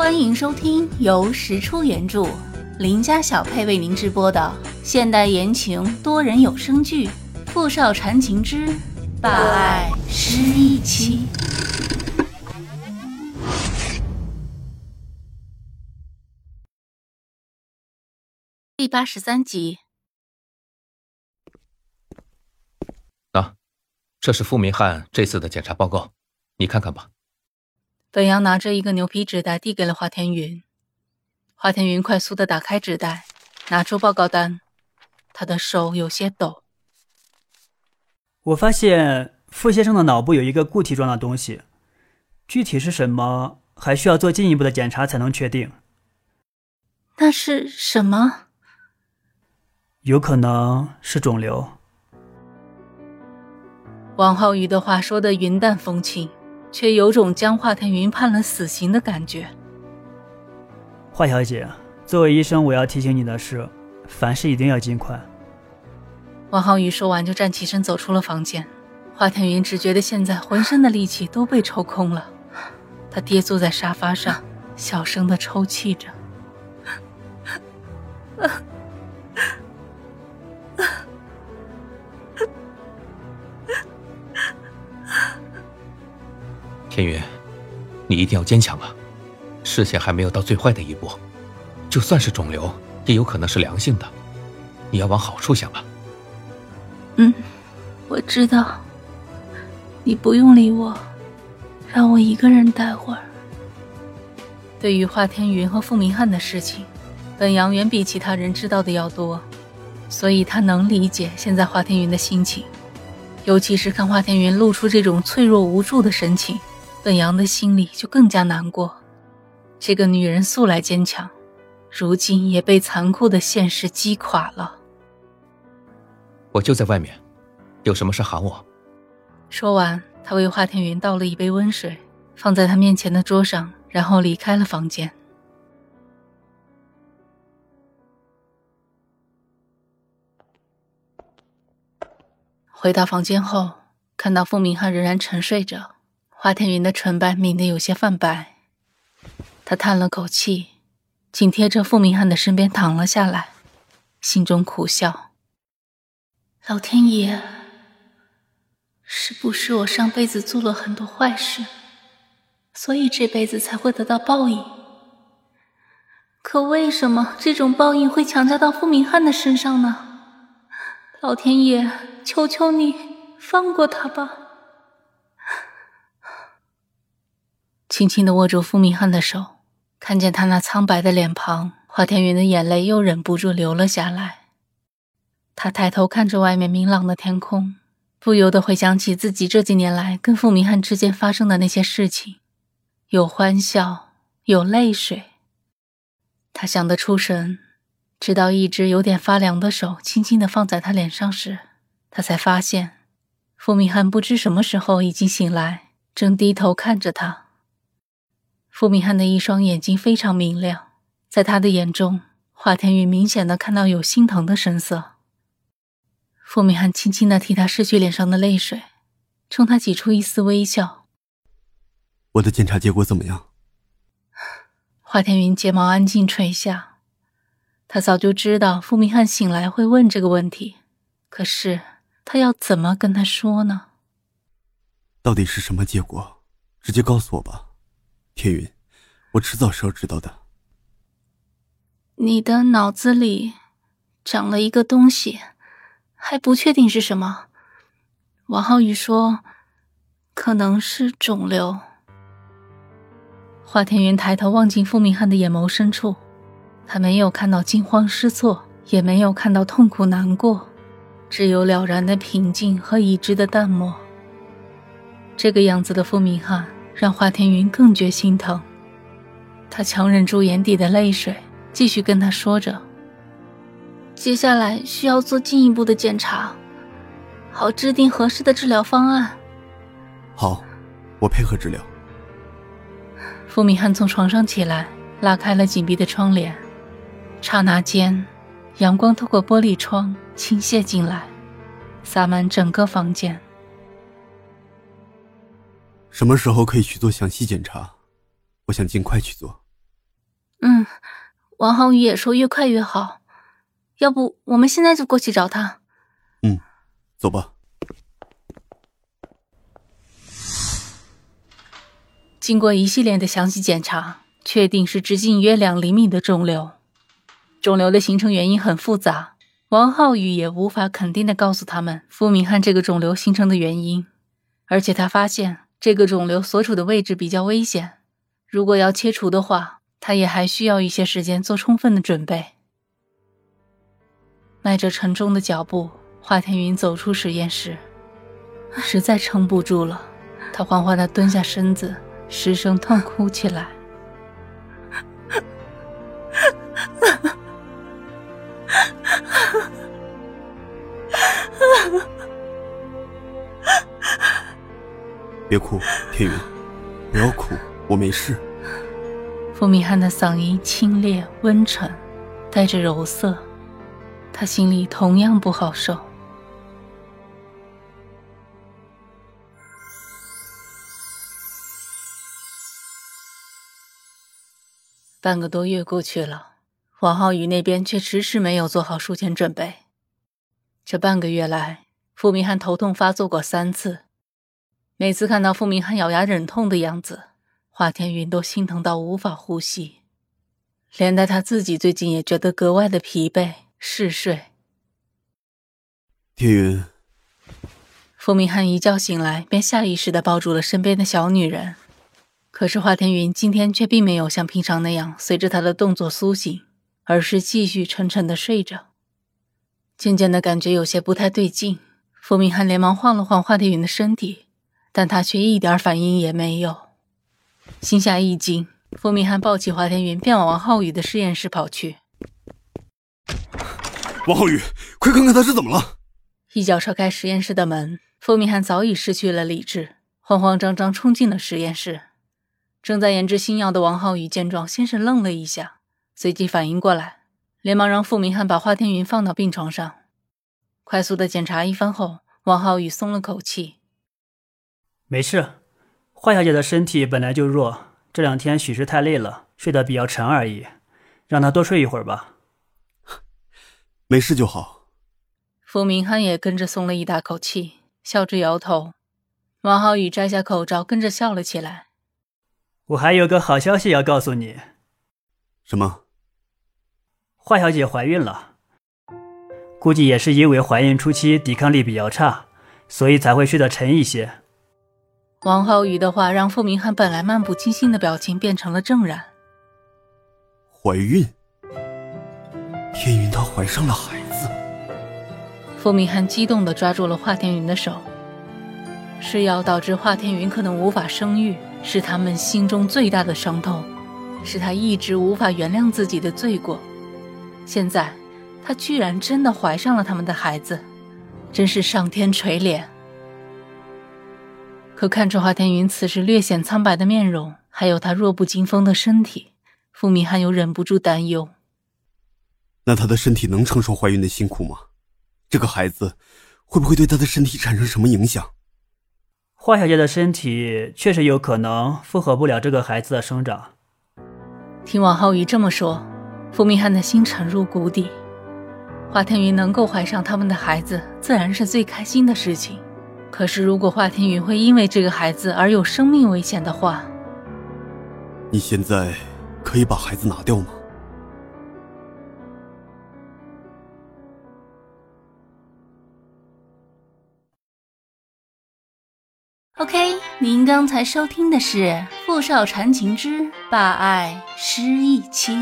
欢迎收听由石出原著、林家小配为您直播的现代言情多人有声剧《富少缠情之霸爱失忆妻》第八十三集。啊，这是傅明翰这次的检查报告，你看看吧。本阳拿着一个牛皮纸袋递给了华天云，华天云快速的打开纸袋，拿出报告单，他的手有些抖。我发现傅先生的脑部有一个固体状的东西，具体是什么，还需要做进一步的检查才能确定。那是什么？有可能是肿瘤。王浩宇的话说的云淡风轻。却有种将华天云判了死刑的感觉。华小姐，作为医生，我要提醒你的是，凡事一定要尽快。王浩宇说完，就站起身走出了房间。华天云只觉得现在浑身的力气都被抽空了，他跌坐在沙发上，小声的抽泣着。天云，你一定要坚强啊！事情还没有到最坏的一步，就算是肿瘤，也有可能是良性的。你要往好处想啊。嗯，我知道。你不用理我，让我一个人待会儿。对于华天云和傅明翰的事情，本阳远比其他人知道的要多，所以他能理解现在华天云的心情，尤其是看华天云露出这种脆弱无助的神情。本阳的心里就更加难过。这个女人素来坚强，如今也被残酷的现实击垮了。我就在外面，有什么事喊我。说完，他为华天云倒了一杯温水，放在他面前的桌上，然后离开了房间。回到房间后，看到傅明翰仍然沉睡着。华天云的唇瓣抿得有些泛白，他叹了口气，紧贴着傅明翰的身边躺了下来，心中苦笑：“老天爷，是不是我上辈子做了很多坏事，所以这辈子才会得到报应？可为什么这种报应会强加到傅明翰的身上呢？老天爷，求求你放过他吧！”轻轻的握住傅明翰的手，看见他那苍白的脸庞，华天云的眼泪又忍不住流了下来。他抬头看着外面明朗的天空，不由得回想起自己这几年来跟傅明翰之间发生的那些事情，有欢笑，有泪水。他想得出神，直到一只有点发凉的手轻轻的放在他脸上时，他才发现，傅明翰不知什么时候已经醒来，正低头看着他。傅明翰的一双眼睛非常明亮，在他的眼中，华天宇明显的看到有心疼的神色。傅明翰轻轻的替他拭去脸上的泪水，冲他挤出一丝微笑：“我的检查结果怎么样？” 华天云睫毛安静垂下，他早就知道傅明翰醒来会问这个问题，可是他要怎么跟他说呢？到底是什么结果？直接告诉我吧。天云，我迟早是要知道的。你的脑子里长了一个东西，还不确定是什么。王浩宇说，可能是肿瘤。华天云抬头望进傅明翰的眼眸深处，他没有看到惊慌失措，也没有看到痛苦难过，只有了然的平静和已知的淡漠。这个样子的傅明翰。让华天云更觉心疼，他强忍住眼底的泪水，继续跟他说着：“接下来需要做进一步的检查，好制定合适的治疗方案。”“好，我配合治疗。”傅明翰从床上起来，拉开了紧闭的窗帘，刹那间，阳光透过玻璃窗倾泻进来，洒满整个房间。什么时候可以去做详细检查？我想尽快去做。嗯，王浩宇也说越快越好，要不我们现在就过去找他？嗯，走吧。经过一系列的详细检查，确定是直径约两厘米的肿瘤。肿瘤的形成原因很复杂，王浩宇也无法肯定的告诉他们傅明翰这个肿瘤形成的原因。而且他发现这个肿瘤所处的位置比较危险，如果要切除的话，他也还需要一些时间做充分的准备。迈着沉重的脚步，华天云走出实验室，实在撑不住了，他缓缓的蹲下身子。失声痛哭起来。别哭，天云，不要哭，我没事。傅明翰的嗓音清冽温沉，带着柔涩，他心里同样不好受。半个多月过去了，王浩宇那边却迟迟没有做好术前准备。这半个月来，傅明翰头痛发作过三次，每次看到傅明翰咬牙忍痛的样子，华天云都心疼到无法呼吸，连带他自己最近也觉得格外的疲惫嗜睡。天云，傅明翰一觉醒来，便下意识的抱住了身边的小女人。可是华天云今天却并没有像平常那样随着他的动作苏醒，而是继续沉沉的睡着。渐渐的感觉有些不太对劲，傅明翰连忙晃了晃华天云的身体，但他却一点反应也没有。心下一惊，傅明翰抱起华天云，便往王浩宇的实验室跑去。王浩宇，快看看他是怎么了！一脚踹开实验室的门，傅明翰早已失去了理智，慌慌张张冲进了实验室。正在研制新药的王浩宇见状，先是愣了一下，随即反应过来，连忙让傅明翰把华天云放到病床上。快速的检查一番后，王浩宇松了口气：“没事，华小姐的身体本来就弱，这两天许是太累了，睡得比较沉而已，让她多睡一会儿吧。没事就好。”傅明翰也跟着松了一大口气，笑着摇头。王浩宇摘下口罩，跟着笑了起来。我还有个好消息要告诉你。什么？华小姐怀孕了，估计也是因为怀孕初期抵抗力比较差，所以才会睡得沉一些。王浩宇的话让傅明翰本来漫不经心的表情变成了怔然。怀孕？天云她怀上了孩子？傅明翰激动的抓住了华天云的手。是药导致华天云可能无法生育。是他们心中最大的伤痛，是他一直无法原谅自己的罪过。现在，他居然真的怀上了他们的孩子，真是上天垂怜。可看着华天云此时略显苍白的面容，还有他弱不禁风的身体，傅明翰又忍不住担忧：那他的身体能承受怀孕的辛苦吗？这个孩子会不会对他的身体产生什么影响？华小姐的身体确实有可能负荷不了这个孩子的生长。听王浩宇这么说，傅明翰的心沉入谷底。华天云能够怀上他们的孩子，自然是最开心的事情。可是，如果华天云会因为这个孩子而有生命危险的话，你现在可以把孩子拿掉吗？OK，您刚才收听的是《富少缠情之霸爱失忆妻》。